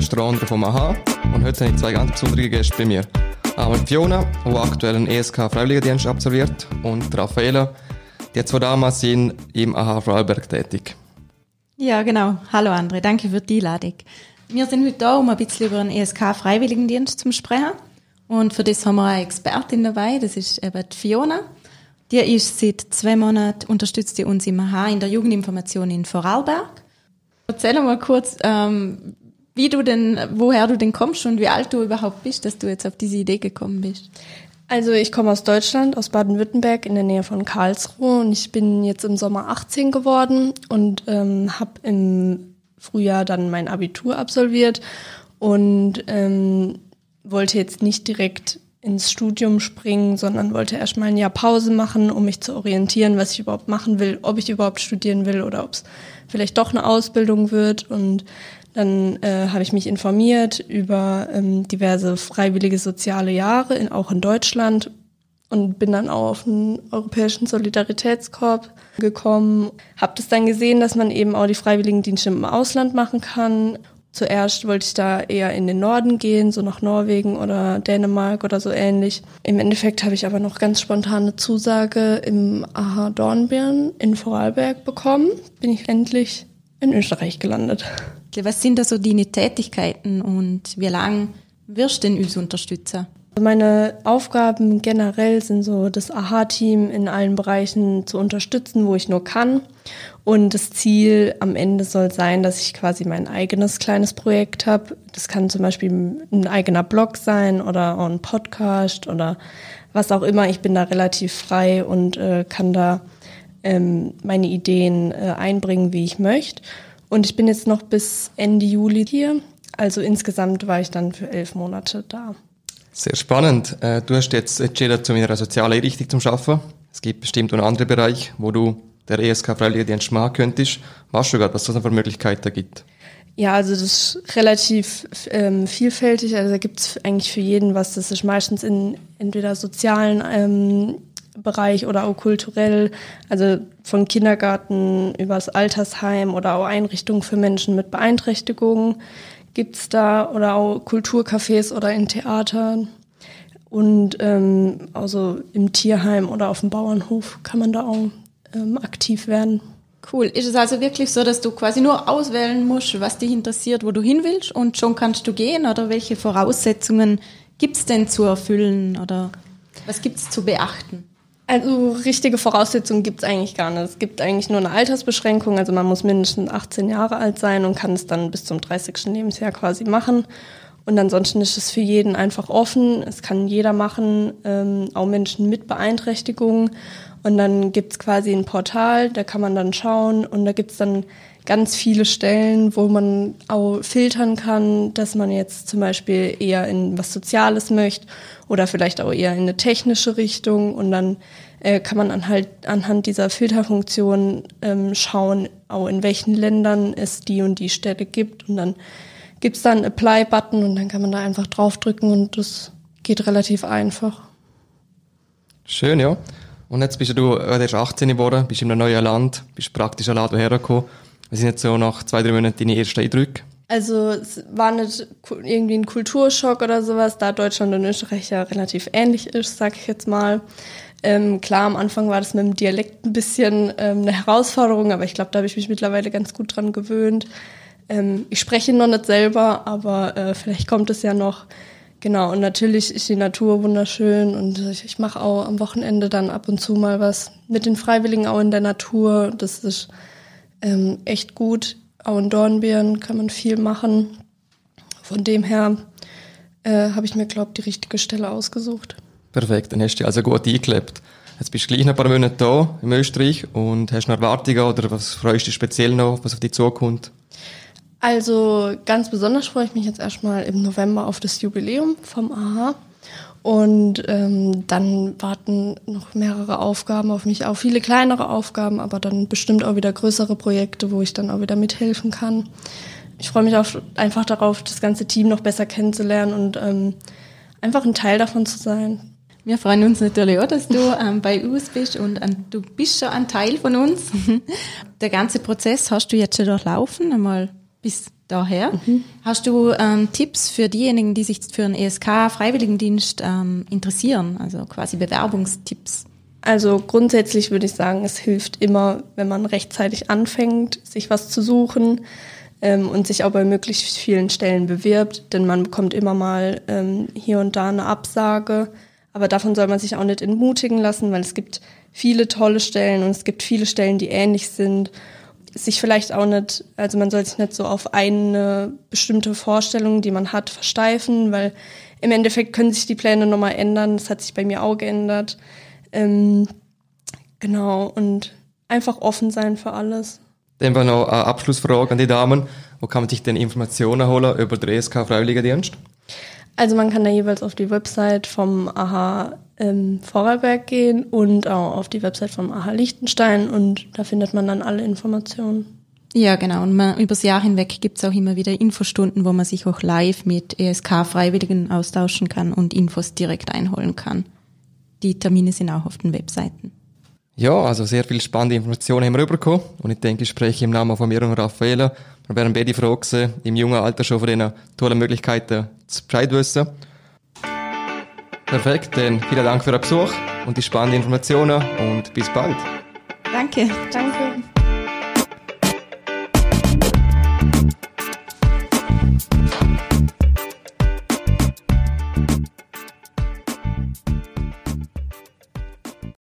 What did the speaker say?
ist der andere vom AHA und heute habe ich zwei ganz besondere Gäste bei mir. Einmal Fiona, die aktuell einen ESK Freiwilligendienst absolviert und Raffaela, die zwar damals sind im AHA Vorarlberg tätig. Ja, genau. Hallo André, danke für die Einladung. Wir sind heute da, um ein bisschen über den ESK Freiwilligendienst zu sprechen. Und für das haben wir eine Expertin dabei, das ist eben die Fiona. Die ist seit zwei Monaten, unterstützt die uns im AHA in der Jugendinformation in Vorarlberg. Erzähl mal kurz, ähm, wie du denn, woher du denn kommst und wie alt du überhaupt bist, dass du jetzt auf diese Idee gekommen bist. Also ich komme aus Deutschland, aus Baden-Württemberg in der Nähe von Karlsruhe und ich bin jetzt im Sommer 18 geworden und ähm, habe im Frühjahr dann mein Abitur absolviert und ähm, wollte jetzt nicht direkt ins Studium springen, sondern wollte erstmal ein Jahr Pause machen, um mich zu orientieren, was ich überhaupt machen will, ob ich überhaupt studieren will oder ob es vielleicht doch eine Ausbildung wird. Und dann äh, habe ich mich informiert über ähm, diverse freiwillige soziale Jahre, in, auch in Deutschland und bin dann auch auf den Europäischen Solidaritätskorb gekommen. Habe das dann gesehen, dass man eben auch die Freiwilligendienste im Ausland machen kann Zuerst wollte ich da eher in den Norden gehen, so nach Norwegen oder Dänemark oder so ähnlich. Im Endeffekt habe ich aber noch ganz spontane Zusage im AHA Dornbirn in Vorarlberg bekommen. Bin ich endlich in Österreich gelandet. Was sind da so deine Tätigkeiten und wie lange wirst du denn uns unterstützen? Meine Aufgaben generell sind so, das AHA-Team in allen Bereichen zu unterstützen, wo ich nur kann. Und das Ziel am Ende soll sein, dass ich quasi mein eigenes kleines Projekt habe. Das kann zum Beispiel ein eigener Blog sein oder ein Podcast oder was auch immer. Ich bin da relativ frei und äh, kann da ähm, meine Ideen äh, einbringen, wie ich möchte. Und ich bin jetzt noch bis Ende Juli hier. Also insgesamt war ich dann für elf Monate da. Sehr spannend. Äh, du hast jetzt entschieden, zu einer sozialen Einrichtung zu arbeiten. Es gibt bestimmt einen anderen Bereich, wo du der ESK Freiwilligendienst machen könntest. Weißt du gerade, was es da für Möglichkeiten gibt? Ja, also das ist relativ ähm, vielfältig. Also da gibt es eigentlich für jeden was. Das ist meistens in entweder sozialen ähm, Bereich oder auch kulturell. Also von Kindergarten übers Altersheim oder auch Einrichtungen für Menschen mit Beeinträchtigungen gibt's da oder auch Kulturcafés oder in Theatern. Und ähm, also im Tierheim oder auf dem Bauernhof kann man da auch ähm, aktiv werden. Cool. Ist es also wirklich so, dass du quasi nur auswählen musst, was dich interessiert, wo du hin willst und schon kannst du gehen? Oder welche Voraussetzungen gibt's denn zu erfüllen oder was gibt's zu beachten? Also richtige Voraussetzungen gibt's eigentlich gar nicht. Es gibt eigentlich nur eine Altersbeschränkung. Also man muss mindestens 18 Jahre alt sein und kann es dann bis zum 30. Lebensjahr quasi machen. Und ansonsten ist es für jeden einfach offen. Es kann jeder machen, ähm, auch Menschen mit Beeinträchtigungen. Und dann gibt's quasi ein Portal, da kann man dann schauen und da gibt's dann ganz viele Stellen, wo man auch filtern kann, dass man jetzt zum Beispiel eher in was Soziales möchte oder vielleicht auch eher in eine technische Richtung und dann äh, kann man anhand, anhand dieser Filterfunktion ähm, schauen, auch in welchen Ländern es die und die Stelle gibt und dann gibt's da einen Apply-Button und dann kann man da einfach draufdrücken und das geht relativ einfach. Schön, ja. Und jetzt bist du äh, erst 18 geworden, bist in einem neuen Land, bist praktisch allein hergekommen. Was sind jetzt so nach zwei, drei Monaten deine ersten Eindrücke? Also es war nicht irgendwie ein Kulturschock oder sowas, da Deutschland und Österreich ja relativ ähnlich ist, sag ich jetzt mal. Ähm, klar, am Anfang war das mit dem Dialekt ein bisschen ähm, eine Herausforderung, aber ich glaube, da habe ich mich mittlerweile ganz gut dran gewöhnt. Ähm, ich spreche noch nicht selber, aber äh, vielleicht kommt es ja noch. Genau, und natürlich ist die Natur wunderschön und ich, ich mache auch am Wochenende dann ab und zu mal was mit den Freiwilligen auch in der Natur. Das ist ähm, echt gut. Auch in Dornbirn kann man viel machen. Von dem her äh, habe ich mir, glaube die richtige Stelle ausgesucht. Perfekt, dann hast du dich also gut eingelebt. Jetzt bist du gleich noch ein paar Monate da in Österreich und hast noch Erwartungen oder was freust du dich speziell noch, was auf dich zukommt? Also ganz besonders freue ich mich jetzt erstmal im November auf das Jubiläum vom AHA. Und ähm, dann warten noch mehrere Aufgaben auf mich, auch viele kleinere Aufgaben, aber dann bestimmt auch wieder größere Projekte, wo ich dann auch wieder mithelfen kann. Ich freue mich auch einfach darauf, das ganze Team noch besser kennenzulernen und ähm, einfach ein Teil davon zu sein. Wir freuen uns natürlich auch, dass du ähm, bei uns bist und ähm, du bist schon ein Teil von uns. Der ganze Prozess hast du jetzt schon durchlaufen, einmal bis daher. Mhm. Hast du ähm, Tipps für diejenigen, die sich für einen ESK-Freiwilligendienst ähm, interessieren? Also quasi Bewerbungstipps? Also grundsätzlich würde ich sagen, es hilft immer, wenn man rechtzeitig anfängt, sich was zu suchen ähm, und sich auch bei möglichst vielen Stellen bewirbt, denn man bekommt immer mal ähm, hier und da eine Absage. Aber davon soll man sich auch nicht entmutigen lassen, weil es gibt viele tolle Stellen und es gibt viele Stellen, die ähnlich sind sich vielleicht auch nicht, also man soll sich nicht so auf eine bestimmte Vorstellung, die man hat, versteifen, weil im Endeffekt können sich die Pläne nochmal ändern. Das hat sich bei mir auch geändert. Ähm, genau, und einfach offen sein für alles. Dann war noch eine Abschlussfrage an die Damen. Wo kann man sich denn Informationen holen über den ESK Freiwilligendienst? Also man kann da jeweils auf die Website vom AHA ähm, Vorarlberg gehen und auch auf die Website vom AHA Liechtenstein und da findet man dann alle Informationen. Ja, genau. Und man, übers Jahr hinweg gibt's auch immer wieder Infostunden, wo man sich auch live mit ESK-Freiwilligen austauschen kann und Infos direkt einholen kann. Die Termine sind auch auf den Webseiten. Ja, also sehr viele spannende Informationen haben wir rübergekommen. Und ich denke, ich spreche im Namen von mir und Raffaella. Wir werden beide froh gewesen, im jungen Alter schon von diesen tollen Möglichkeiten zu Bescheid wissen. Perfekt, dann vielen Dank für den Besuch und die spannenden Informationen und bis bald. Danke. Danke.